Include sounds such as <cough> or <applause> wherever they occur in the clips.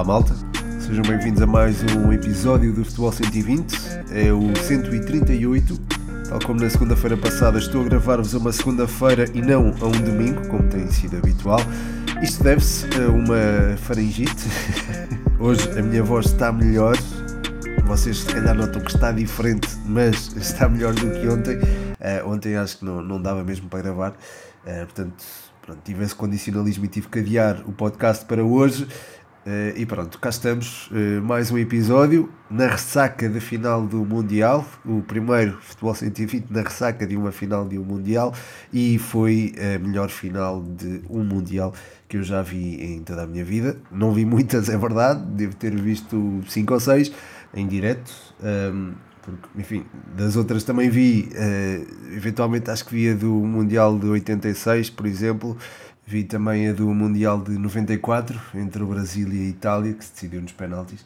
Olá malta, sejam bem-vindos a mais um episódio do Futebol 120, é o 138. Tal como na segunda-feira passada, estou a gravar-vos a uma segunda-feira e não a um domingo, como tem sido habitual. Isto deve-se a uma faringite. <laughs> Hoje a minha voz está melhor, vocês se calhar notam que está diferente, mas está melhor do que ontem. Uh, ontem acho que não, não dava mesmo para gravar, uh, portanto, pronto, tive esse condicionalismo e tive que adiar o podcast para hoje. Uh, e pronto, cá estamos, mais um episódio na ressaca da final do Mundial, o primeiro futebol 120 na ressaca de uma final de um Mundial e foi a melhor final de um Mundial que eu já vi em toda a minha vida. Não vi muitas, é verdade, devo ter visto 5 ou 6 em direto. Um, porque, enfim, das outras também vi, uh, eventualmente acho que vi a do Mundial de 86, por exemplo, vi também a do Mundial de 94, entre o Brasil e a Itália, que se decidiu nos penaltis,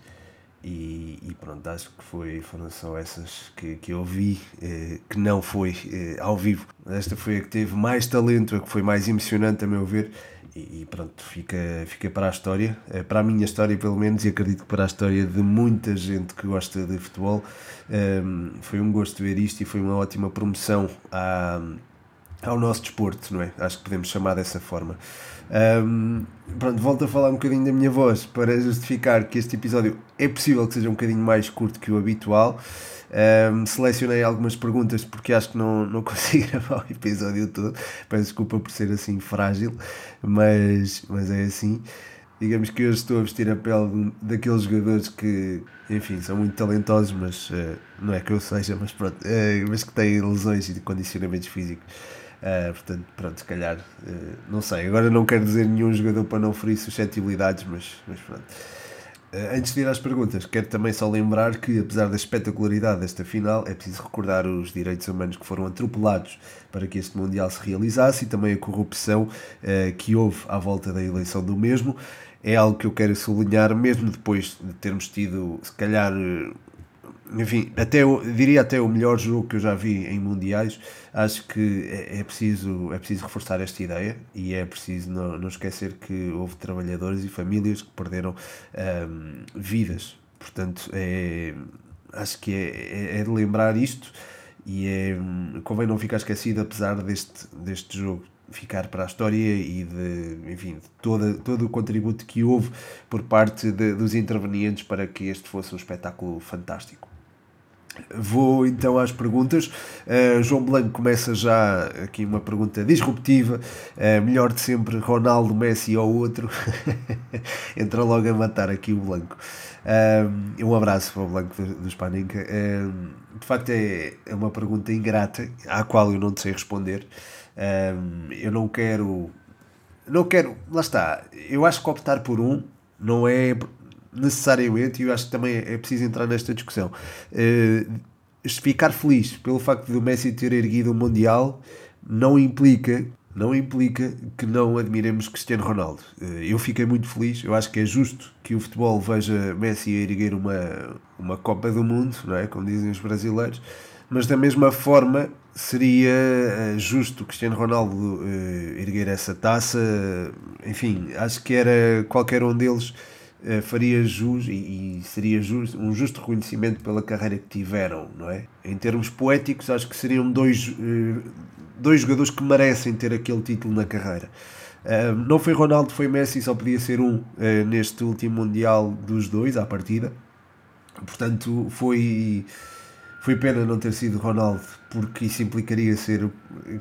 e, e pronto, acho que foi, foram só essas que, que eu vi, uh, que não foi uh, ao vivo. Esta foi a que teve mais talento, a que foi mais emocionante, a meu ver, e, pronto, fica, fica para a história, é para a minha história pelo menos, e acredito que para a história de muita gente que gosta de futebol. Ehm, foi um gosto ver isto e foi uma ótima promoção à, ao nosso desporto, não é? Acho que podemos chamar dessa forma. Um, pronto, volto a falar um bocadinho da minha voz para justificar que este episódio é possível que seja um bocadinho mais curto que o habitual. Um, selecionei algumas perguntas porque acho que não, não <laughs> consigo gravar o episódio todo. Peço desculpa por ser assim frágil, mas, mas é assim. Digamos que hoje estou a vestir a pele daqueles jogadores que, enfim, são muito talentosos, mas uh, não é que eu seja, mas pronto, uh, mas que têm lesões e condicionamentos físicos. Uh, portanto, pronto, se calhar, não sei. Agora não quero dizer nenhum jogador para não ferir suscetibilidades, mas, mas pronto. Eh, antes de ir às perguntas, quero também só lembrar que, apesar da espetacularidade desta final, é preciso recordar os direitos humanos que foram atropelados para que este Mundial se realizasse e também a corrupção uh, que houve à volta da eleição do mesmo. É algo que eu quero sublinhar, mesmo depois de termos tido, se calhar, enfim, até diria até o melhor jogo que eu já vi em mundiais. Acho que é, é, preciso, é preciso reforçar esta ideia e é preciso não, não esquecer que houve trabalhadores e famílias que perderam um, vidas. Portanto, é, acho que é, é, é de lembrar isto e é, convém não ficar esquecido, apesar deste, deste jogo ficar para a história e de, enfim, de toda, todo o contributo que houve por parte de, dos intervenientes para que este fosse um espetáculo fantástico. Vou então às perguntas. Uh, João Blanco começa já aqui uma pergunta disruptiva. Uh, melhor de sempre, Ronaldo, Messi ou outro? <laughs> Entra logo a matar aqui o Blanco. Uh, um abraço para o Blanco do, Spaninca. de facto, é, é uma pergunta ingrata à qual eu não sei responder. eu não quero. Não quero. Lá está. Eu acho que optar por um não é necessariamente, e eu acho que também é preciso entrar nesta discussão, uh, ficar feliz pelo facto de o Messi ter erguido o Mundial não implica não implica que não admiremos Cristiano Ronaldo. Eh, eu fiquei muito feliz, eu acho que é justo que o futebol veja Messi erguer uma, uma Copa do Mundo, não é? como dizem os brasileiros, mas da mesma forma seria eh, justo Cristiano Ronaldo erguer essa taça, enfim, acho que era qualquer um deles eh, faria jus e, e seria just, um justo reconhecimento pela carreira que tiveram, não é? Em termos poéticos, acho que seriam dois, uh, dois jogadores que merecem ter aquele título na carreira. Não foi Ronaldo, foi Messi, só podia ser um neste último Mundial dos dois, à partida. Portanto, foi foi pena não ter sido Ronaldo, porque isso implicaria ser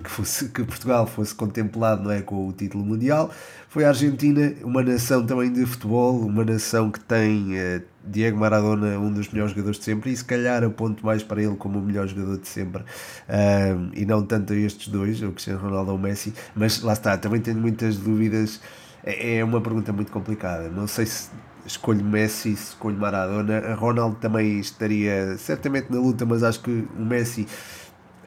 que, fosse, que Portugal fosse contemplado não é, com o título mundial. Foi a Argentina, uma nação também de futebol, uma nação que tem uh, Diego Maradona, um dos melhores jogadores de sempre, e se calhar aponto mais para ele como o melhor jogador de sempre, uh, e não tanto a estes dois, o Cristiano Ronaldo ou o Messi, mas lá está, também tenho muitas dúvidas. É, é uma pergunta muito complicada. Não sei se escolho Messi, escolho Maradona. Ronaldo também estaria certamente na luta, mas acho que o Messi,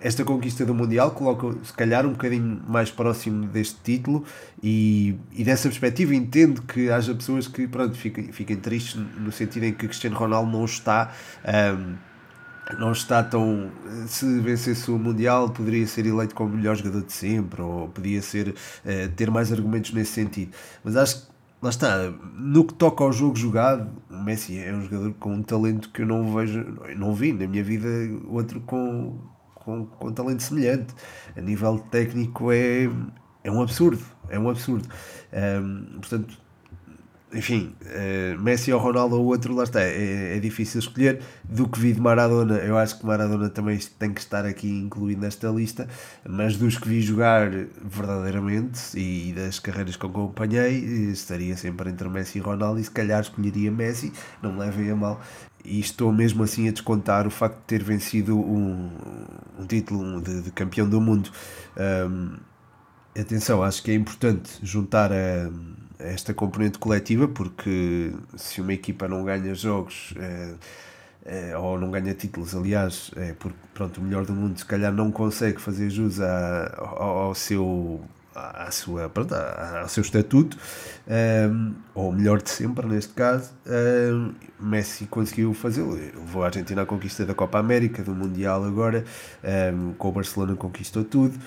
esta conquista do Mundial, coloca se calhar um bocadinho mais próximo deste título e, e dessa perspectiva entendo que haja pessoas que pronto, fiquem, fiquem tristes no sentido em que Cristiano Ronaldo não está. Um, não está tão. Se vencesse o Mundial, poderia ser eleito como o melhor jogador de sempre, ou podia ser, uh, ter mais argumentos nesse sentido. Mas acho que lá está, no que toca ao jogo jogado, o Messi é um jogador com um talento que eu não vejo, não vi na minha vida outro com, com, com talento semelhante. A nível técnico é, é um absurdo, é um absurdo. Um, portanto, enfim, uh, Messi ou Ronaldo ou outro, lá está, é, é, difícil escolher. Do que vi de Maradona, eu acho que Maradona também tem que estar aqui incluído nesta lista, mas dos que vi jogar verdadeiramente e, das carreiras que acompanhei, estaria sempre entre Messi e Ronaldo e se calhar escolheria Messi, não me levem a mal. E estou mesmo assim a descontar o facto de ter vencido um, um título de, de campeão do mundo. Um, atenção, acho que é importante juntar a esta componente coletiva, porque se uma equipa não ganha jogos é, é, ou não ganha títulos, aliás, é porque pronto, o melhor do mundo se calhar não consegue fazer jus ao, ao seu à sua, pronto, ao seu estatuto, um, ou melhor de sempre neste caso, um, Messi conseguiu fazê-lo. Levou a Argentina à conquista da Copa América, do Mundial agora, um, com o Barcelona conquistou tudo.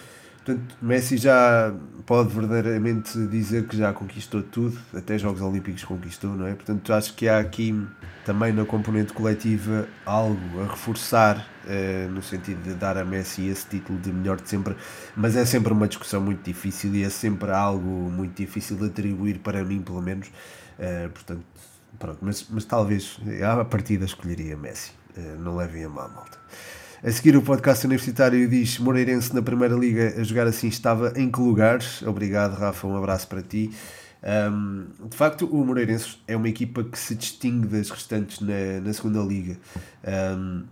Portanto, Messi já pode verdadeiramente dizer que já conquistou tudo, até Jogos Olímpicos conquistou, não é? Portanto, acho que há aqui também na componente coletiva algo a reforçar, eh, no sentido de dar a Messi esse título de melhor de sempre, mas é sempre uma discussão muito difícil e é sempre algo muito difícil de atribuir para mim, pelo menos. Eh, portanto, pronto, mas, mas talvez à partida escolheria Messi, eh, não levem a mal, malta. A seguir, o podcast universitário diz Moreirense na Primeira Liga a jogar assim estava em que lugares? Obrigado, Rafa, um abraço para ti. Um, de facto, o Moreirense é uma equipa que se distingue das restantes na, na Segunda Liga. Um,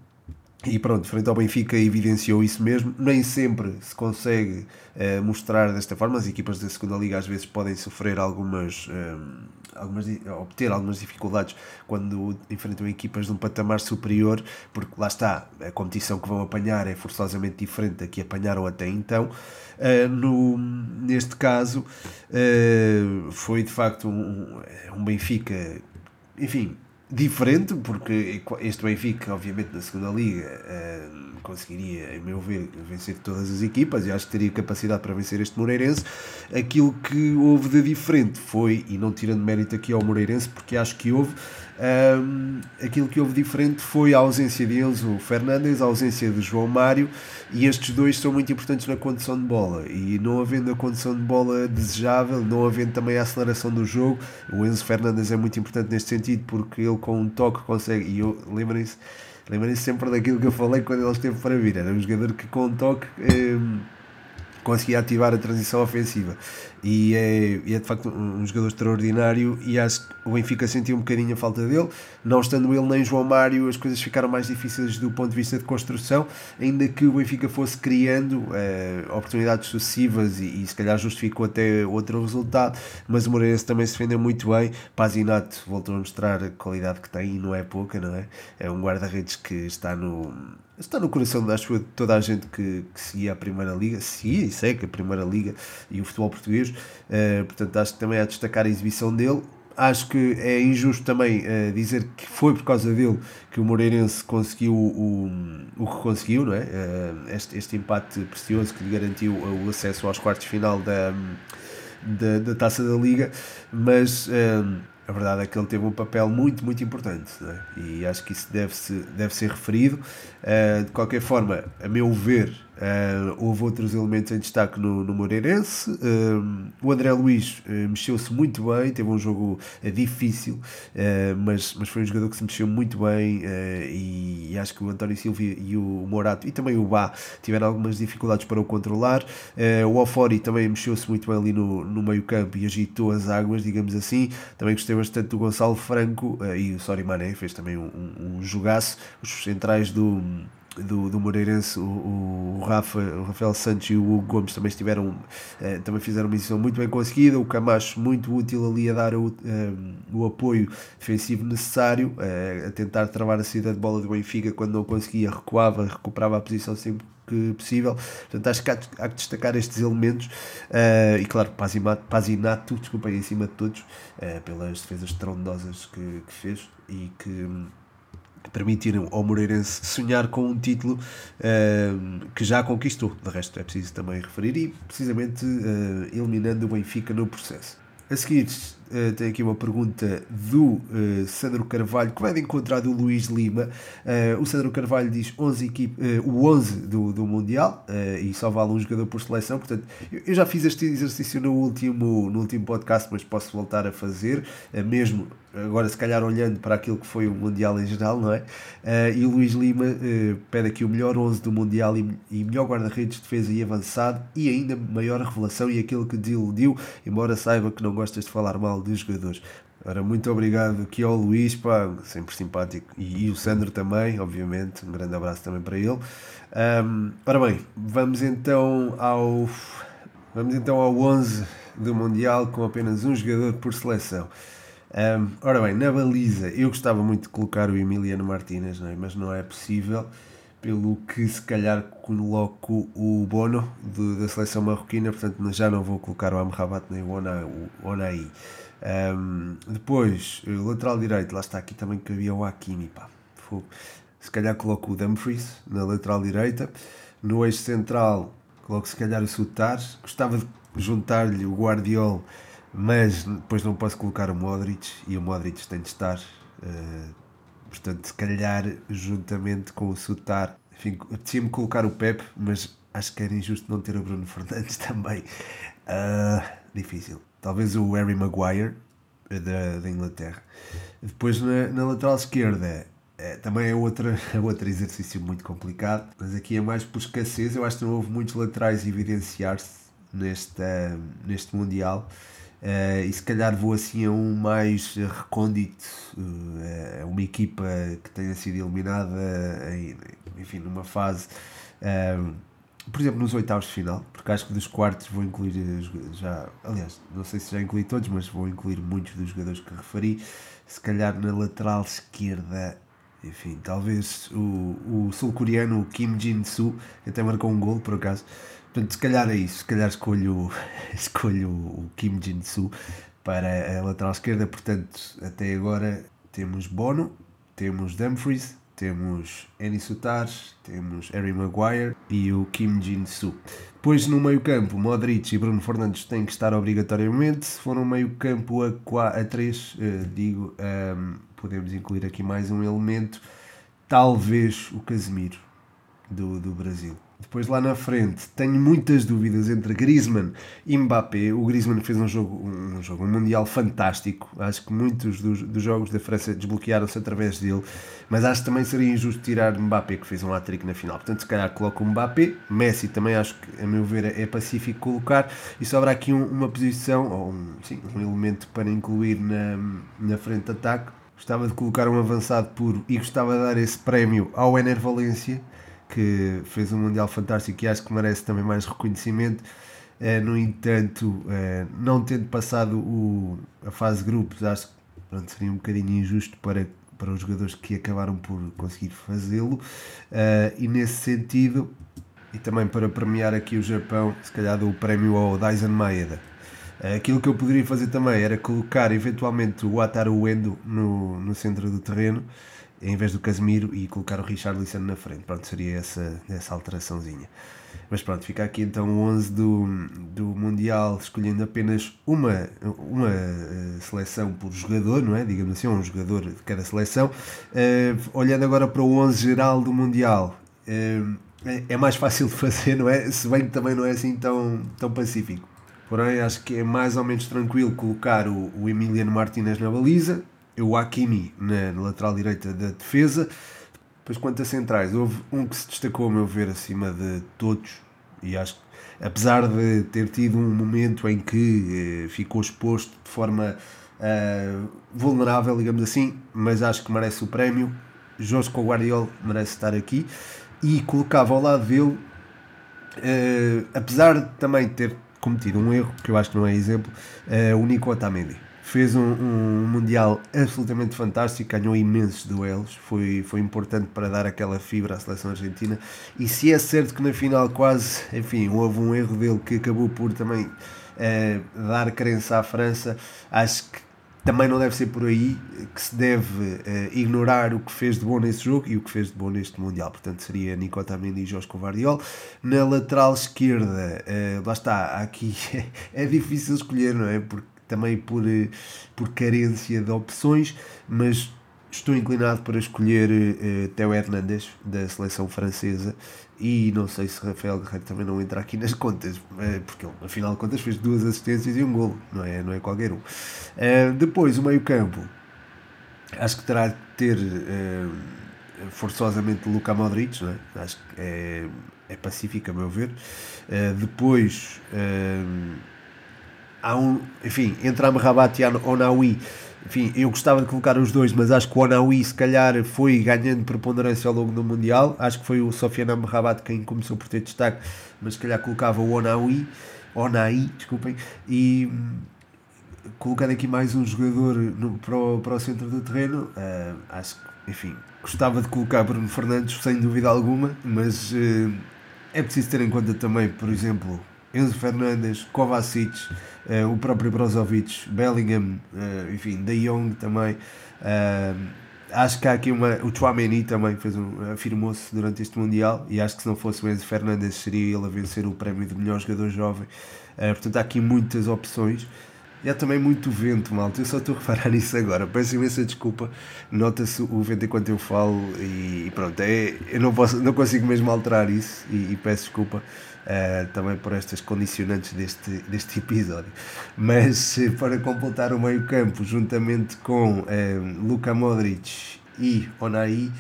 e pronto, frente ao Benfica evidenciou isso mesmo. Nem sempre se consegue uh, mostrar desta forma. As equipas da segunda liga às vezes podem sofrer algumas, um, algumas obter algumas dificuldades quando enfrentam equipas de um patamar superior, porque lá está, a competição que vão apanhar é forçosamente diferente da que apanharam até então. Uh, no, neste caso, uh, foi de facto um, um Benfica, enfim, diferente, porque este Benfica, obviamente, na segunda Liga uh, conseguiria, a meu ver, vencer todas as equipas e acho que teria capacidade para vencer este Moreirense. Aquilo que houve de diferente foi, e não tirando mérito aqui ao Moreirense, porque acho que houve, um, aquilo que houve diferente foi a ausência deles, o Fernandes, a ausência de João Mário, e estes dois são muito importantes na condição de bola. E não havendo a condição de bola desejável, não havendo também a aceleração do jogo, o Enzo Fernandes é muito importante neste sentido, porque ele com um toque consegue. E lembrem-se lembrem sempre daquilo que eu falei quando ele esteve para vir. Era um jogador que com um toque. Um, conseguia ativar a transição ofensiva. E é, é de facto um jogador extraordinário e acho que o Benfica sentiu um bocadinho a falta dele. Não estando ele nem João Mário, as coisas ficaram mais difíceis do ponto de vista de construção, ainda que o Benfica fosse criando eh, oportunidades sucessivas e, e, se calhar justificou até outro resultado, mas o Moreirense também se defendeu muito bem. Pazinato voltou a mostrar a qualidade que tem e não é pouca, não é? É um guarda-redes que está no está no coração acho, toda a gente que, que seguia a Primeira Liga, seguia e segue a Primeira Liga e o futebol português, uh, portanto acho que também é a destacar a exibição dele. Acho que é injusto também uh, dizer que foi por causa dele que o Moreirense conseguiu o, o que conseguiu, não é? Uh, este, este empate precioso que lhe garantiu o acesso aos quartos de final da, da, da Taça da Liga, mas a verdade é que ele teve um papel muito, muito importante é? e acho que isso deve, -se, deve ser referido. Uh, de qualquer forma, a meu ver, Uh, houve outros elementos em destaque no, no Moreirense. Uh, o André Luiz uh, mexeu-se muito bem, teve um jogo difícil, mas, mas foi um jogador que se mexeu muito bem e, e, acho que o António Silva e o Morato e também o Bá tiveram algumas dificuldades para o controlar. o Ofori também mexeu-se muito bem ali no, no meio campo e agitou as águas, digamos assim. Também gostei bastante do Gonçalo Franco e o Sori Mané fez também um, um, um jogaço. Os centrais do do, do Moreirense, o, o, Rafa, o Rafael Santos e o Hugo Gomes também estiveram, eh, também fizeram uma edição muito bem conseguida, o Camacho muito útil ali a dar o, eh, o apoio defensivo necessário, eh, a tentar travar a saída de bola do Benfica quando não conseguia, recuava, recuperava a posição sempre que possível. Portanto, acho que há, há que destacar estes elementos e, claro, Pazinato, Pazinato desculpem, em cima de todos, pelas defesas trondosas que, que fez e que permitiram ao Moreirense sonhar com um título uh, que já conquistou. De resto, é preciso também referir, e precisamente uh, eliminando o Benfica no processo. A seguir, uh, tem aqui uma pergunta do uh, Sandro Carvalho, que vai de encontrar do Luís Lima. Uh, o Sandro Carvalho diz 11 equipe, o 11 do, do Mundial e só vale um jogador por seleção. Portanto, eu, eu, já fiz este exercício no último, no último podcast, mas posso voltar a fazer, mesmo agora se calhar olhando para aquilo que foi o Mundial em geral, não é? Uh, e o Luís Lima uh, pede aqui o melhor 11 do Mundial e, e melhor guarda-redes, defesa e avançado e ainda maior revelação e aquilo que te iludiu, embora saiba que não gostas de falar mal dos jogadores. Ora, muito obrigado aqui ao Luís, pá, sempre simpático, e, e o Sandro também, obviamente, um grande abraço também para ele. Um, ora bem, vamos então ao vamos então ao 11 do Mundial com apenas um jogador por seleção. Um, ora bem, na baliza eu gostava muito de colocar o Emiliano Martínez, não é? mas não é possível, pelo que se calhar coloco o Bono do, da seleção marroquina, portanto já não vou colocar o Amrabat nem o Onaí. Um, depois, o lateral direito, lá está aqui também que havia o Hakimi, pá, se calhar coloco o Dumfries na lateral direita. No eixo central, coloco se calhar o Sutar. Gostava de juntar-lhe o Guardiol mas depois não posso colocar o Modric e o Modric tem de estar. Uh, portanto, se calhar, juntamente com o Sutar, enfim, tinha-me colocar o Pep, mas acho que era injusto não ter o Bruno Fernandes <laughs> também. Uh, difícil. Talvez o Harry Maguire da, da Inglaterra. Depois na, na lateral esquerda é, também é outra, <laughs> é outro exercício muito complicado, mas aqui é mais por escassez. Eu acho que não houve muitos laterais evidenciar-se neste, neste Mundial. Uh, e se calhar vou assim a um mais recôndito, uh, uma equipa que tenha sido eliminada, em, enfim, numa fase, uh, por exemplo, nos oitavos de final, porque acho que dos quartos vou incluir já, aliás, não sei se já incluí todos, mas vou incluir muitos dos jogadores que referi, se calhar na lateral esquerda, enfim, talvez o, o sul-coreano Kim Jin-soo, até marcou um gol por acaso, Portanto, se calhar é isso. Se calhar escolho, <laughs> escolho o Kim Jin-soo para a lateral esquerda. Portanto, até agora temos Bono, temos Dumfries, temos Annie Sutar, temos Harry Maguire e o Kim Jin-soo. Depois no meio campo, Modric e Bruno Fernandes têm que estar obrigatoriamente. Se for um meio campo a, 4, a 3, uh, eh, digo, um, ehm, podemos incluir aqui mais um elemento, talvez o Casemiro do, do Brasil. Depois lá na frente tenho muitas dúvidas entre Griezmann e Mbappé. O Griezmann fez um jogo, um jogo um mundial fantástico. Acho que muitos dos, dos jogos da França desbloquearam-se através dele. Mas acho que também seria injusto tirar Mbappé, que fez um hat-trick na final. Portanto, se calhar coloco o Mbappé. Messi também acho que, a meu ver, é pacífico colocar. E sobra aqui um, uma posição, ou um, sim, um elemento para incluir na, na frente de ataque. Gostava de colocar um avançado puro e gostava de dar esse prémio ao Ener Valência que fez um Mundial fantástico e acho que merece também mais reconhecimento. Uh, no entanto, uh, não tendo passado o, a fase grupos, acho que pronto, seria um bocadinho injusto para, para os jogadores que acabaram por conseguir fazê-lo. Uh, e nesse sentido, e também para premiar aqui o Japão, se calhar dou o prémio ao Dyson Maeda. Aquilo que eu poderia fazer também era colocar eventualmente o Ataru Endo no, no centro do terreno em vez do Casemiro e colocar o Richarlison na frente. Pronto, seria essa, essa alteraçãozinha. Mas pronto, fica aqui então o 11 do, do Mundial, escolhendo apenas uma, uma uh, seleção por jogador, não é? Digamos assim, um jogador de cada seleção. Uh, olhando agora para o 11 geral do Mundial, uh, é mais fácil de fazer, não é? Se bem que também não é assim tão, tão pacífico. Porém, acho que é mais ou menos tranquilo colocar o, o Emiliano Martinez na baliza, o Hakimi na, lateral direita da defesa. Depois, quanto a centrais, houve um que se destacou, a meu ver, acima de todos, e acho que, apesar de ter tido um momento em que eh, ficou exposto de forma eh, vulnerável, digamos assim, mas acho que merece o prémio. Josco Guardiola merece estar aqui e colocava ao lado dele, eh, apesar de também ter cometido um erro, que eu acho que não é exemplo, eh, o Nico Otamendi fez um, um, Mundial absolutamente fantástico, ganhou imensos duelos, foi, foi importante para dar aquela fibra à seleção argentina. E se é certo que na final quase, enfim, houve um erro dele que acabou por também eh, dar crença à França, acho que também não deve ser por aí que se deve eh, ignorar o que fez de bom nesse jogo e o que fez de bom neste Mundial. Portanto, seria Nico Otamendi e Jorge Covardiol. Na lateral esquerda, eh, lá está, aqui <laughs> é difícil escolher, não é? Porque também por, por carência de opções, mas estou inclinado para escolher uh, Theo Hernandes, da seleção francesa, e não sei se Rafael Guerreiro também não entra aqui nas contas, uh, porque ele, afinal de contas, fez duas assistências e um golo, não é, não é qualquer um. Uh, depois, o meio-campo, acho que terá de ter forçosamente Luka Modric, não é? acho que é, é pacífico, a meu ver. depois, há um, enfim, entre Amrabat e Onawi enfim, eu gostava de colocar os dois, mas acho que o Onaui se calhar foi ganhando preponderância ao longo do Mundial. Acho que foi o Sofiane Amrabat quem começou por ter destaque, mas se calhar colocava o Onaui, Onai, desculpem, e hum, colocando aqui mais um jogador no, para, o, para o centro do terreno, uh, acho que, enfim, gostava de colocar Bruno Fernandes, sem dúvida alguma, mas uh, é preciso ter em conta também, por exemplo, Enzo Fernandes, Kovacic, uh, o próprio Brozovic, Bellingham, uh, enfim, De Jong também. Uh, acho que há aqui uma. O Chouameni também fez um, afirmou-se durante este Mundial e acho que se não fosse o Enzo Fernandes seria ele a vencer o prémio de melhor jogador jovem. portanto, há aqui muitas opções. E há também muito vento, malta. Eu só estou a reparar nisso agora. Peço imensa desculpa. Nota-se o vento enquanto eu falo e pronto. É, eu não, posso, não consigo mesmo alterar isso e, e peço desculpa uh, também por estas condicionantes deste, deste <laughs> episódio. Mas para completar o meio-campo, juntamente com uh, Luka Modric e Onai,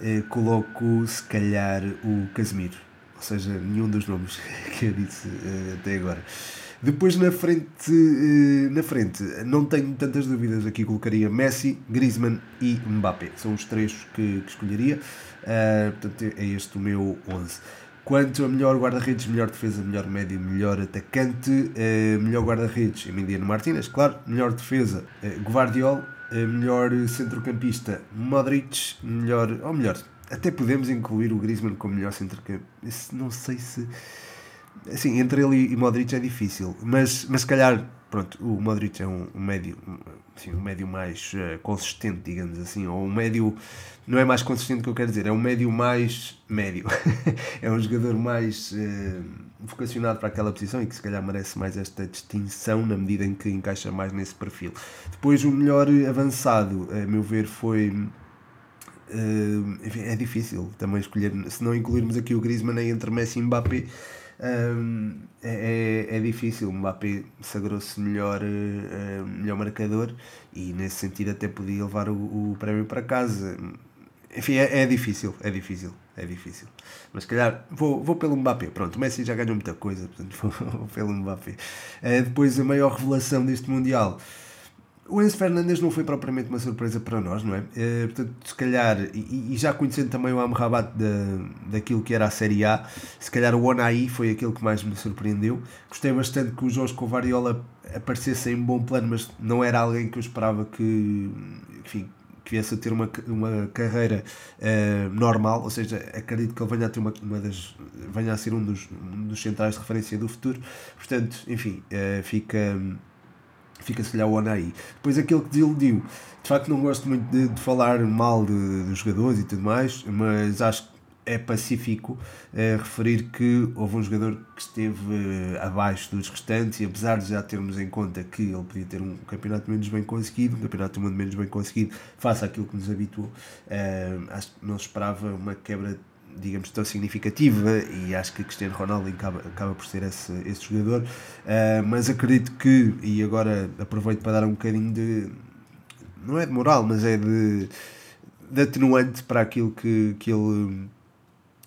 uh, coloco se calhar o Casemiro. Ou seja, nenhum dos nomes <laughs> que eu disse até agora. Depois na frente, na frente, não tenho tantas dúvidas aqui, colocaria Messi, Griezmann e Mbappé. São os três que, que escolheria. Uh, portanto, é este o meu 11. Quanto a melhor guarda-redes, melhor defesa, melhor médio, melhor atacante, uh, melhor guarda-redes, Emiliano Martínez, claro, melhor defesa, uh, Guardiol, melhor centrocampista, Modric, melhor, ou melhor, até podemos incluir o Griezmann como melhor centrocampista, não sei se, assim, entre ele e Modric é difícil, mas, mas se calhar, pronto, o Modric é um, um médio, assim, um médio mais uh, consistente, digamos assim, ou um médio, não é mais consistente que eu quero dizer, é um médio mais médio. <laughs> é um jogador mais uh, vocacionado para aquela posição e que se calhar merece mais esta distinção na medida em que encaixa mais nesse perfil. Depois, o melhor avançado, a meu ver, foi. Enfim, é difícil também escolher, se não incluirmos aqui o Griezmann entre Messi e Mbappé um, é, é, é difícil. O Mbappé sagrou-se melhor, uh, melhor marcador e nesse sentido até podia levar o, o prémio para casa. Enfim, é, é, difícil, é difícil, é difícil. Mas se calhar vou, vou pelo Mbappé. Pronto, o Messi já ganhou muita coisa, portanto <laughs> vou pelo Mbappé. Uh, depois a maior revelação deste Mundial o Enzo Fernandes não foi propriamente uma surpresa para nós, não é? Uh, portanto, se calhar, e, e, já conhecendo também o Amrabat da, daquilo que era a Série A, se calhar o Onai foi aquele que mais me surpreendeu. Gostei bastante que o Jorge Covariola aparecesse em bom plano, mas não era alguém que eu esperava que, enfim, que viesse a ter uma, uma carreira uh, normal, ou seja, acredito que ele venha a ter uma, uma das venha a ser um dos, um dos centrais de referência do futuro. Portanto, enfim, uh, fica fica-se-lhe ao Onai. Depois aquele que desiludiu, de facto não gosto muito de, de falar mal de, dos jogadores e tudo mais, mas acho que é pacífico é, referir que houve um jogador que esteve é, abaixo dos restantes e apesar de já termos em conta que ele podia ter um campeonato menos bem conseguido, um campeonato do mundo menos bem conseguido, face àquilo que nos habituou, é, acho que não esperava uma quebra digamos, tão significativa e acho que Cristiano Ronaldo acaba, acaba por ser esse, esse jogador, uh, mas acredito que, e agora aproveito para dar um bocadinho de, não é de moral, mas é de, de atenuante para aquilo que, que ele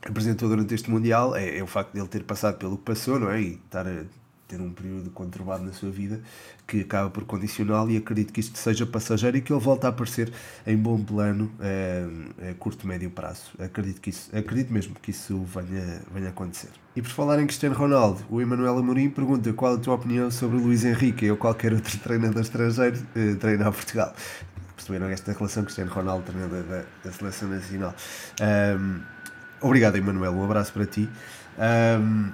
apresentou durante este Mundial, é, é o facto de ele ter passado pelo que passou, não é? E estar a ter um período conturbado na sua vida que acaba por condicional e acredito que isto seja passageiro e que ele volte a aparecer em bom plano é, a curto médio prazo. Acredito, que isso, acredito mesmo que isso venha, venha a acontecer. E por falar em Cristiano Ronaldo, o Emanuel Amorim pergunta qual a tua opinião sobre o Luís Henrique ou qualquer outro <laughs> treinador estrangeiro eh, treinar Portugal. Perceberam esta relação Cristiano Ronaldo, treinador da, da Seleção Nacional. Um, obrigado, Emanuel. Um abraço para ti. Um,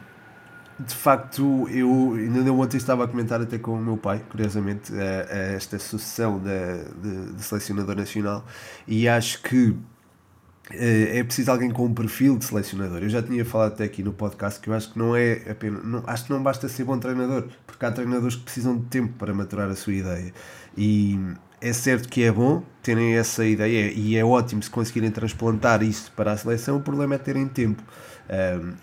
de facto, eu ainda ontem estava a comentar até com o meu pai, curiosamente, a, a esta sucessão de, de, selecionador nacional, e acho que é preciso alguém com um perfil de selecionador. Eu já tinha falado até aqui no podcast que eu acho que não é apenas. Não, acho que não basta ser bom treinador, porque há treinadores que precisam de tempo para maturar a sua ideia. E é certo que é bom terem essa ideia e é ótimo se conseguirem transplantar isso para a seleção, o problema é terem tempo.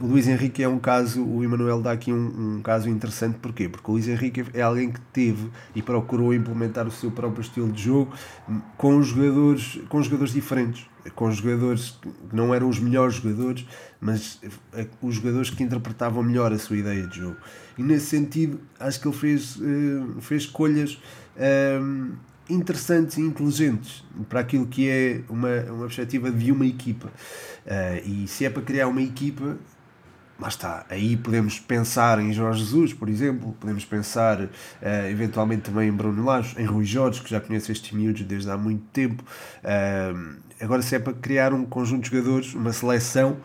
O Luís Henrique é um caso, o Emanuel dá aqui um, um, caso interessante, porquê? Porque o Luís Henrique é alguém que teve e procurou implementar o seu próprio estilo de jogo com jogadores, com jogadores diferentes, com jogadores que não eram os melhores jogadores, mas eh, os jogadores que interpretavam melhor a sua ideia de jogo. E nesse sentido, acho que ele fez, uh, fez escolhas interessantes e inteligentes para aquilo que é uma, uma perspectiva de uma equipa. Uh, e se é para criar uma equipa, lá está. Aí podemos pensar em Jorge Jesus, por exemplo, podemos pensar uh, eventualmente também em Bruno Lage, em Rui Jorge, que já conhece estes miúdos desde há muito tempo. Uh, agora, se é para criar um conjunto de jogadores, uma seleção,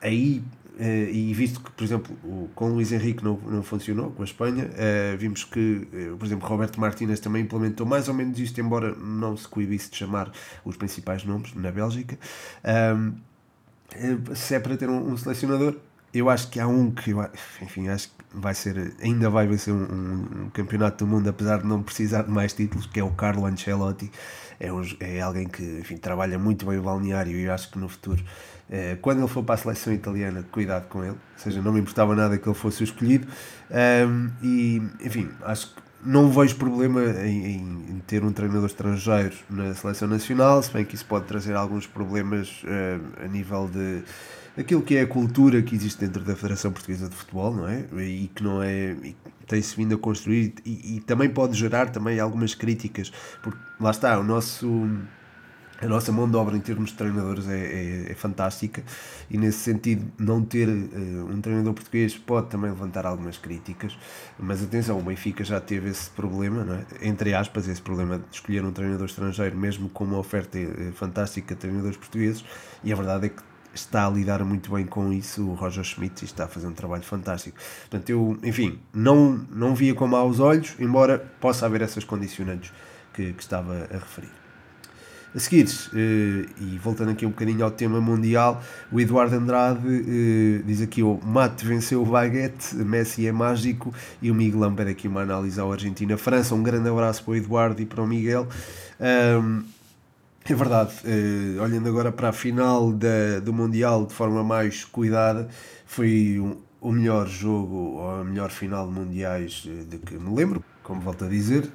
aí e visto que, por exemplo, o, com Luís Henrique não, não funcionou, com a Espanha, uh, vimos que, uh, por exemplo, Roberto Martínez também implementou mais ou menos isto, embora não se coibisse de chamar os principais nomes na Bélgica. Se é para ter um, um, selecionador, eu acho que há um que, enfim, acho que vai ser, ainda vai vencer um, um, um, campeonato do mundo, apesar de não precisar de mais títulos, que é o Carlo Ancelotti. É, um, é alguém que, enfim, trabalha muito bem o balneário e eu acho que no futuro eh, quando ele for para a seleção italiana, cuidado com ele, ou seja, não me importava nada que ele fosse o escolhido. E, enfim, acho que não vejo problema em, em, ter um treinador estrangeiro na seleção nacional, se bem que isso pode trazer alguns problemas uh, a nível de aquilo que é a cultura que existe dentro da Federação Portuguesa de Futebol, não é? E que não é. tem-se vindo a construir e, e também pode gerar também algumas críticas, porque lá está, o nosso a nossa mão de obra em termos de treinadores é, é, é fantástica e nesse sentido não ter uh, um treinador português pode também levantar algumas críticas, mas atenção, o Benfica já teve esse problema, não é? entre aspas, esse problema de escolher um treinador estrangeiro mesmo com uma oferta uh, fantástica de treinadores portugueses e a verdade é que está a lidar muito bem com isso o Roger Schmidt e está a fazer um trabalho fantástico. Portanto, eu, enfim, não, não via com maus olhos, embora possa haver essas condicionantes que, que estava a referir. A seguir, eh, e voltando aqui um bocadinho ao tema mundial, o Eduardo Andrade eh, diz aqui: o Mate venceu o Baguete, Messi é mágico, e o Miguel Lamper aqui uma análise ao Argentina-França. Um grande abraço para o Eduardo e para o Miguel. é verdade, eh, olhando agora para a final da, do Mundial de forma mais cuidada, foi um, o melhor jogo ou a melhor final de Mundiais de que me lembro, como volto a dizer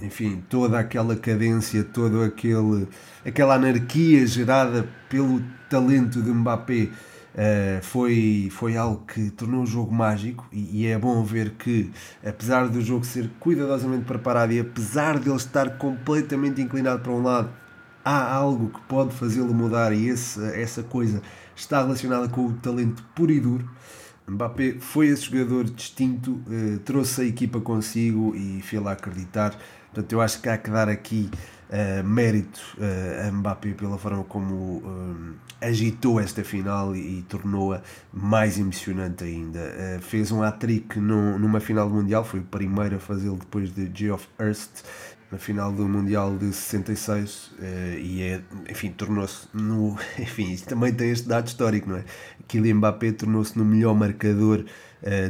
enfim, toda aquela cadência, toda aquele, aquela anarquia gerada pelo talento de Mbappé uh, foi, foi algo que tornou o jogo mágico e, e, é bom ver que, apesar do jogo ser cuidadosamente preparado e apesar de ele estar completamente inclinado para um lado, há algo que pode fazê-lo mudar e esse, essa coisa está relacionada com o talento puro e duro. Mbappé foi esse jogador distinto, uh, trouxe a equipa consigo e fez lá acreditar. Portanto, eu acho que há que dar aqui uh, mérito uh, a Mbappé pela forma como agitou esta final e, e tornou-a mais emocionante ainda. fez um hat-trick numa final Mundial, foi o primeiro a fazê-lo depois de Geoff Hurst na final do Mundial de 66 e é, enfim, tornou-se no, <laughs> enfim, também tem este dado histórico, não é? Kylian Mbappé tornou-se no melhor marcador uh,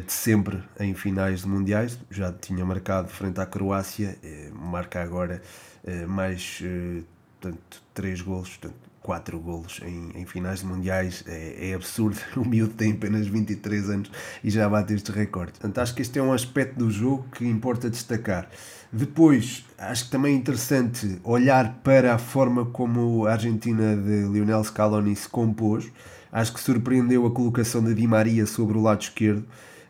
de sempre em finais de mundiais. Já tinha marcado frente à Croácia, uh, marca agora uh, mais portanto, 3 golos, portanto, 4 golos em, em finais de mundiais. É, é, absurdo. <laughs> O miúdo tem apenas 23 anos e já bate este recorde. Portanto, acho que este é um aspecto do jogo que importa destacar. Depois, acho que também é interessante olhar para a forma como a Argentina de Lionel Scaloni se compôs. Acho que surpreendeu a colocação de Di Maria sobre o lado esquerdo.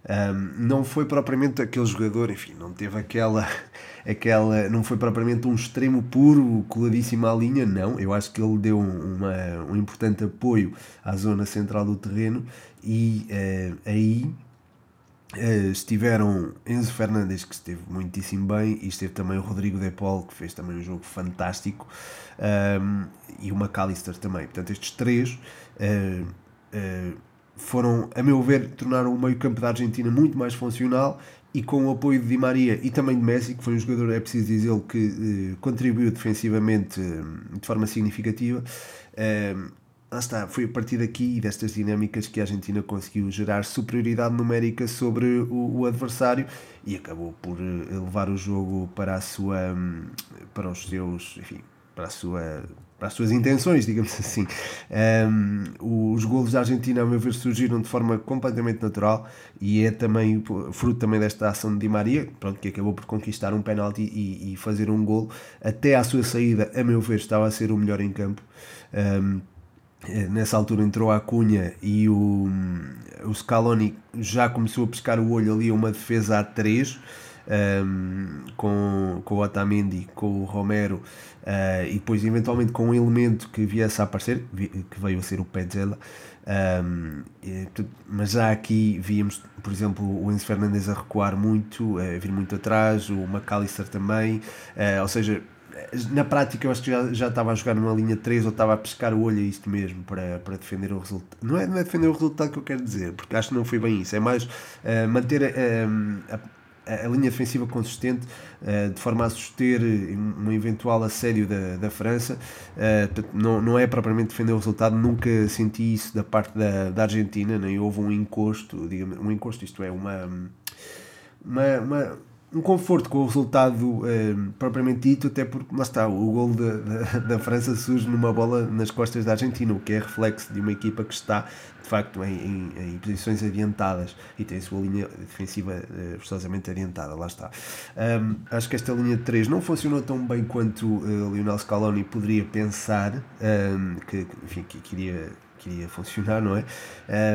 Um, não foi propriamente aquele jogador, enfim, não teve aquela, <laughs> aquela. Não foi propriamente um extremo puro, coladíssimo à linha, não. Eu acho que ele deu uma, um importante apoio à zona central do terreno e uh, aí estiveram Enzo Fernandes, que esteve muitíssimo bem, e esteve também o Rodrigo De Paul, que fez também um jogo fantástico, um, e o McAllister também. Portanto, estes três uh, uh, foram, a meu ver, tornaram o meio-campo da Argentina muito mais funcional e com o apoio de Di Maria e também de Messi, que foi um jogador, é preciso dizê-lo, que eh, contribuiu defensivamente eh, de forma significativa. Lá está, foi a partir daqui e destas dinâmicas que a Argentina conseguiu gerar superioridade numérica sobre o, o adversário e acabou por eh, levar o jogo para a sua hum, para os seus enfim para a sua para as suas intenções, digamos <laughs> assim. Um, os golos da Argentina, a meu ver, surgiram de forma completamente natural e é também fruto também desta ação de Di Maria, pronto, que acabou por conquistar um penalti e, e fazer um golo. Até à sua saída, a meu ver, estava a ser o melhor em campo. Um, nessa altura entrou a Cunha e o, o Scaloni já começou a pescar o olho ali a uma defesa a 3 um, com, com o Otamendi, com o Romero uh, e depois eventualmente com um elemento que viesse a aparecer, que veio a ser o Petzela. Um, mas já aqui víamos, por exemplo, o Enzo Fernandes a recuar muito, a vir muito atrás, o McAllister também, uh, ou seja, na prática eu acho que já, já estava a jogar numa linha 3 ou estava a pescar o olho a isto mesmo para, para defender o resultado. Não é, não é defender o resultado que eu quero dizer, porque acho que não foi bem isso, é mais uh, manter uh, a, a, linha defensiva consistente uh, de forma a suster um eventual assédio da, da França. Uh, não, não é propriamente defender o resultado, nunca senti isso da parte da, da Argentina, nem houve um encosto, digamos, um encosto, isto é, uma, uma, uma um conforto com o resultado propriamente dito, até porque lá está, o gol da, da, França surge numa bola nas costas da Argentina, o que é reflexo de uma equipa que está de facto em, em, em posições adiantadas e tem a sua linha defensiva uh, forçosamente adiantada, lá está. Um, acho que esta linha de 3 não funcionou tão bem quanto uh, Lionel Scaloni poderia pensar um, que, enfim, que queria queria funcionar, não é?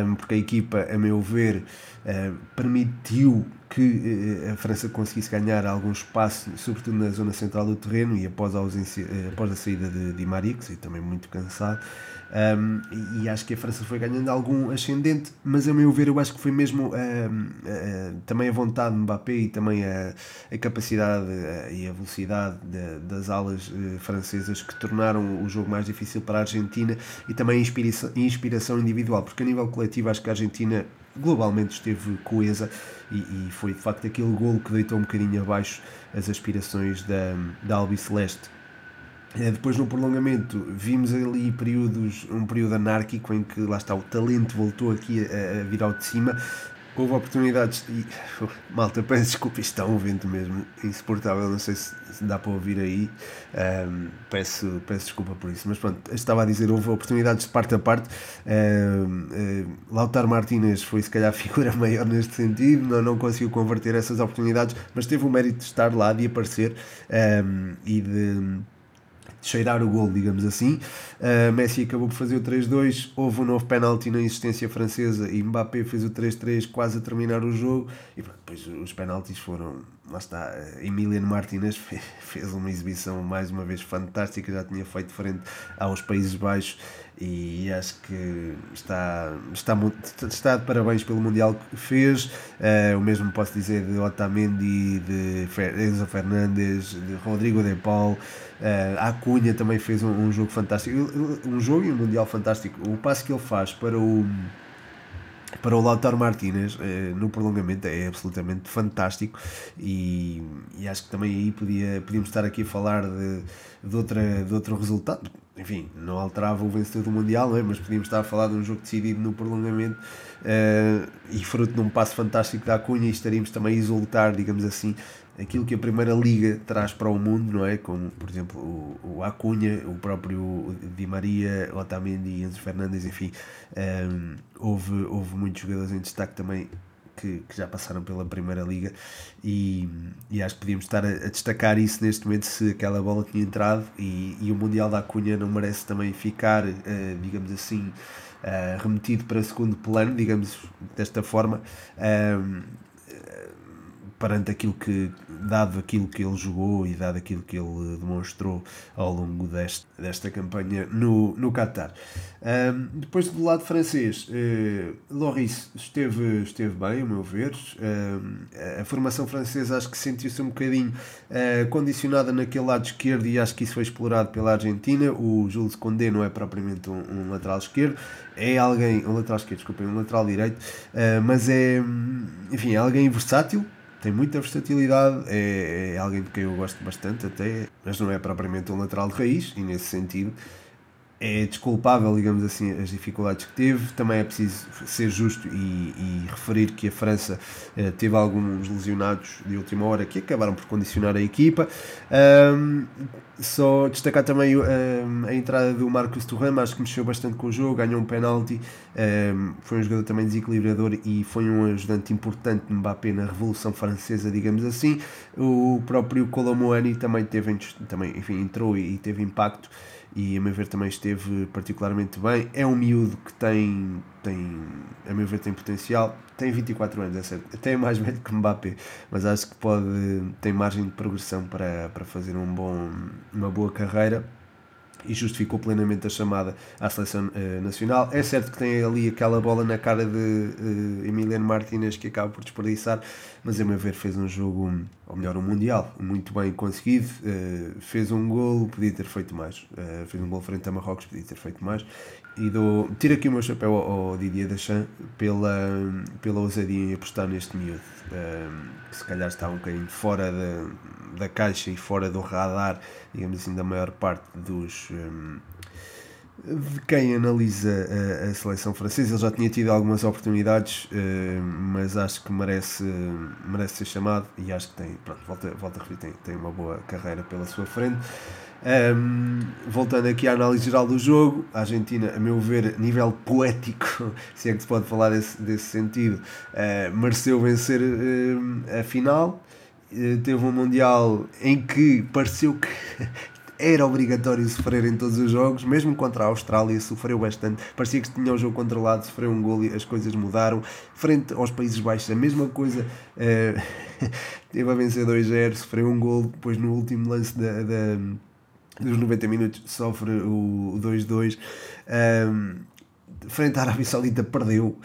Um, porque a equipa, a meu ver, uh, permitiu que uh, a França conseguisse ganhar algum espaço, sobretudo na zona central do terreno e após a, ausência, uh, após a saída de Di Maria, que também muito cansado. Um, e, acho que a França foi ganhando algum ascendente, mas a meu ver, eu acho que foi mesmo também a vontade de Mbappé e também a, a capacidade e a velocidade de, das alas francesas que tornaram o jogo mais difícil para a Argentina e também a inspiração, inspiração individual, porque a nível coletivo acho que a Argentina globalmente esteve coesa e, e foi de facto aquele golo que deitou um bocadinho abaixo as aspirações da, da Albiceleste. É, depois no prolongamento vimos ali períodos, um período anárquico em que lá está o talento voltou aqui a, a vir ao de cima. Houve oportunidades e <laughs> malta, peço desculpa, isto está um vento mesmo insuportável, não sei se, dá para ouvir aí, um, peço, peço desculpa por isso, mas pronto, estava a dizer, houve oportunidades de parte a parte, um, um, Lautaro Martínez foi se calhar a figura <laughs> maior neste sentido, não, não conseguiu converter essas oportunidades, mas teve o mérito de estar lá, de aparecer e de cheirar o gol, digamos assim. Uh, Messi acabou por fazer o 3-2, houve um novo penalti na existência francesa e Mbappé fez o 3-3 quase a terminar o jogo. E depois os penaltis foram lá está, Emiliano Martinez <laughs> fez uma exibição mais uma vez fantástica, já tinha feito frente aos Países Baixos e acho que está, está, está de parabéns pelo Mundial que fez. Uh, o mesmo posso dizer de Otamendi, de Enzo Fernandes, de Rodrigo De Paul. Uh, a Cunha também fez um, um jogo fantástico, um jogo e um Mundial fantástico. O passo que ele faz para o para o Lautaro Martínez eh, no prolongamento é absolutamente fantástico e, e, acho que também aí podia, podíamos estar aqui a falar de, de, outra, de outro resultado. Enfim, não alterava o vencedor do Mundial, é? mas podíamos estar a falar de um jogo decidido no prolongamento uh, e fruto de um passo fantástico da Cunha e estaríamos também a exultar, digamos assim, aquilo que a Primeira Liga traz para o mundo, não é? Como, por exemplo, o, o Acunha, o próprio Di Maria, Otamendi, Enzo Fernandes, enfim, um, houve, houve muitos jogadores em destaque também que, que, já passaram pela Primeira Liga e, e acho que podíamos estar a, a, destacar isso neste momento se aquela bola tinha entrado e, e o Mundial da Acunha não merece também ficar, uh, digamos assim, uh, remetido para segundo plano, digamos desta forma. Um, perante aquilo que, dado aquilo que ele jogou e dado aquilo que ele demonstrou ao longo deste, desta campanha no, no Qatar. Um, depois do lado francês, uh, Loris esteve, esteve bem, a meu ver. A formação francesa acho que sentiu-se um bocadinho uh, condicionada naquele lado esquerdo e acho que isso foi explorado pela Argentina. O Jules Condé não é propriamente um, um lateral esquerdo, é alguém, um lateral esquerdo, desculpem, um lateral direito, uh, mas é, enfim, é alguém versátil tem muita versatilidade, é, é alguém de quem eu gosto bastante até, mas não é propriamente um lateral de raiz, e nesse sentido é desculpável, digamos assim, as dificuldades que teve. Também é preciso ser justo e, e referir que a França eh, teve alguns lesionados de última hora que acabaram por condicionar a equipa. Um, só destacar também um, a entrada do Marcos Thuram, acho que mexeu bastante com o jogo, ganhou um penalti, um, foi um jogador também desequilibrador e foi um ajudante importante de Mbappé na Revolução Francesa, digamos assim. O próprio Colomoani também teve, também, enfim, entrou e, e teve impacto e a meu ver também esteve particularmente bem. É um miúdo que tem, tem a meu ver, tem potencial. Tem 24 anos, é certo. Até é mais velho que Mbappé, mas acho que pode, tem margem de progressão para, para fazer um bom, uma boa carreira e justificou plenamente a chamada à seleção uh, nacional. É certo que tem ali aquela bola na cara de uh, Emiliano Martinez que acaba por desperdiçar, mas a meu ver fez um jogo, ou melhor, um Mundial, muito bem conseguido. Uh, fez um gol, podia ter feito mais. fez um gol frente a Marrocos, podia ter feito mais. E dou, tiro aqui o meu chapéu ao, Didier Deschamps pela, pela ousadia em apostar neste miúdo, que se calhar está um bocadinho fora da, da caixa e fora do radar digamos assim, da maior parte dos. Um, de quem analisa a, a, seleção francesa, ele já tinha tido algumas oportunidades, uh, mas acho que merece, merece ser chamado e acho que tem, pronto, volta, volta a repetir, tem, tem uma boa carreira pela sua frente. Um, voltando aqui à análise geral do jogo, a Argentina, a meu ver, a nível poético, <laughs> se é que se pode falar desse, desse sentido, uh, mereceu vencer uh, a final. Eh, teve um Mundial em que pareceu que <laughs> era obrigatório sofrer em todos os jogos, mesmo contra a Austrália, sofreu bastante. Parecia que tinha o jogo controlado, sofreu um gol e as coisas mudaram. Frente aos Países Baixos, a mesma coisa. Uh, <laughs> teve a vencer 2-0, sofreu um gol, depois no último lance da, da dos 90 minutos sofre o 2-2. Um, frente à Arábia Saudita, perdeu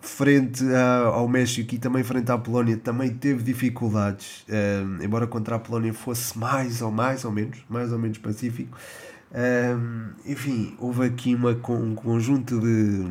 frente ao México e também frente à Polónia também teve dificuldades, um, embora contra a Polónia fosse mais ou mais ou menos, mais ou menos pacífico. Um, enfim, houve aqui uma, um conjunto de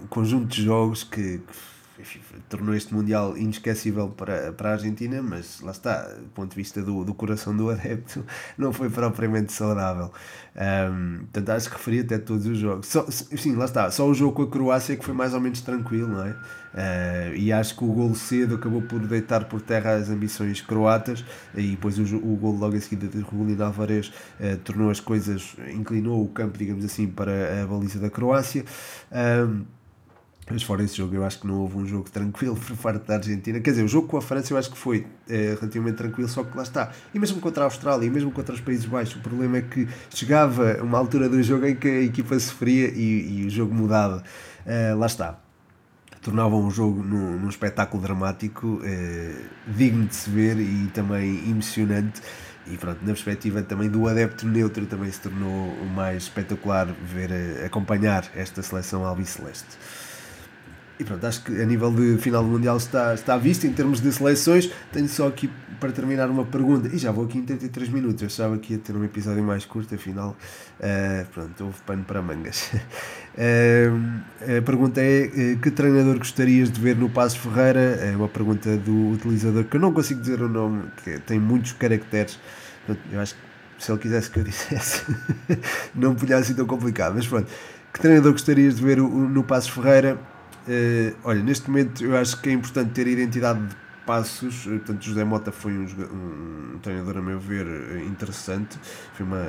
um conjunto de jogos que, que enfim, tornou este Mundial inesquecível para, para a Argentina, mas lá está, do ponto de vista do, do coração do adepto, <laughs> não foi propriamente saudável. Um, portanto, acho que referi até todos os jogos. Só, sim, lá está, só o jogo com a Croácia que foi mais ou menos tranquilo, não é? Uh, e acho que o golo cedo acabou por deitar por terra as ambições croatas e depois o, o golo logo em seguida de Julián Alvarez uh, tornou as coisas, inclinou o campo, digamos assim, para a baliza da Croácia. Mas fora esse jogo, eu acho que não houve um jogo tranquilo <laughs> por parte da Argentina. Quer dizer, o jogo com a França eu acho que foi é, relativamente tranquilo, só que lá está. E mesmo contra a Austrália, e mesmo contra os Países Baixos, o problema é que chegava uma altura do jogo em que a equipa sofria e, e o jogo mudava. Uh, lá está. Tornava um jogo num, num espetáculo dramático, uh, digno de se ver e também emocionante. E pronto, na perspectiva também do adepto neutro, também se tornou o mais espetacular ver, acompanhar esta seleção albiceleste. E pronto, acho que a nível de final do Mundial está, está visto em termos de seleções. Tenho só aqui para terminar uma pergunta. E já vou aqui em 33 minutos. Eu achava que ia ter um episódio mais curto, afinal, uh, pronto, houve pano para mangas. Uh, <laughs> a pergunta é: uh, que treinador gostarias de ver no Passo Ferreira? É uma pergunta do utilizador que eu não consigo dizer o nome, que tem muitos caracteres. Eu acho que se ele quisesse que eu <laughs> dissesse, não podia assim tão complicado. Mas pronto, que treinador gostarias de ver no Passo Ferreira? Uh, olha, neste momento eu acho que é importante ter identidade de passos. Eh, portanto, José Mota foi um, um, treinador, a meu ver, eh, interessante. Foi uma,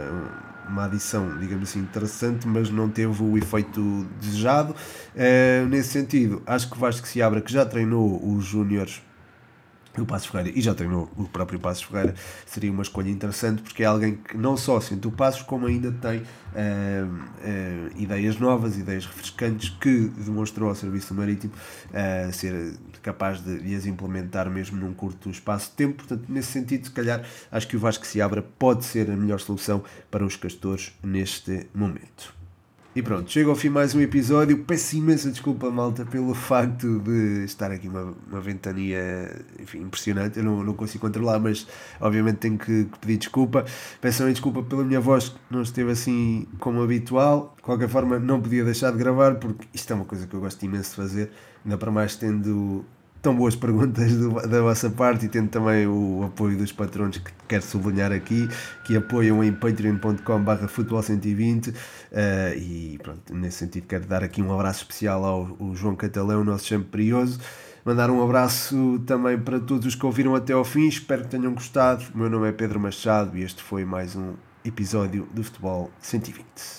uma adição, digamos assim, interessante, mas não teve o efeito desejado. Uh, nesse sentido, acho que o Vasco se abra, que já treinou os Júniores o Passos Ferreira e já treinou o próprio Passos Ferreira, seria uma escolha interessante porque é alguém que não só sente o Passos, como ainda tem uh, uh, ideias novas, ideias refrescantes que demonstrou ao Serviço Marítimo uh, ser capaz de, de, as implementar mesmo num curto espaço de tempo. Portanto, nesse sentido, se calhar, acho que o Vasco se abra pode ser a melhor solução para os castores neste momento. E pronto, chega ao fim mais um episódio. Peço imensa desculpa, malta, pelo facto de estar aqui uma, uma ventania enfim, impressionante. Eu não, não consigo controlar, mas obviamente tenho que, que pedir desculpa. Peço desculpa pela minha voz que não esteve assim como habitual. De qualquer forma, não podia deixar de gravar porque isto é uma coisa que eu gosto imenso de fazer, ainda para mais tendo tão boas perguntas do, da vossa parte e tendo também o apoio dos patrões que quero sublinhar aqui, que apoiam em patreon.com barra futebol 120 uh, e pronto, nesse sentido quero dar aqui um abraço especial ao, ao João Catalão, nosso sempre perioso. Mandar um abraço também para todos os que ouviram até ao fim, espero que tenham gostado. O meu nome é Pedro Machado e este foi mais um episódio do Futebol 120.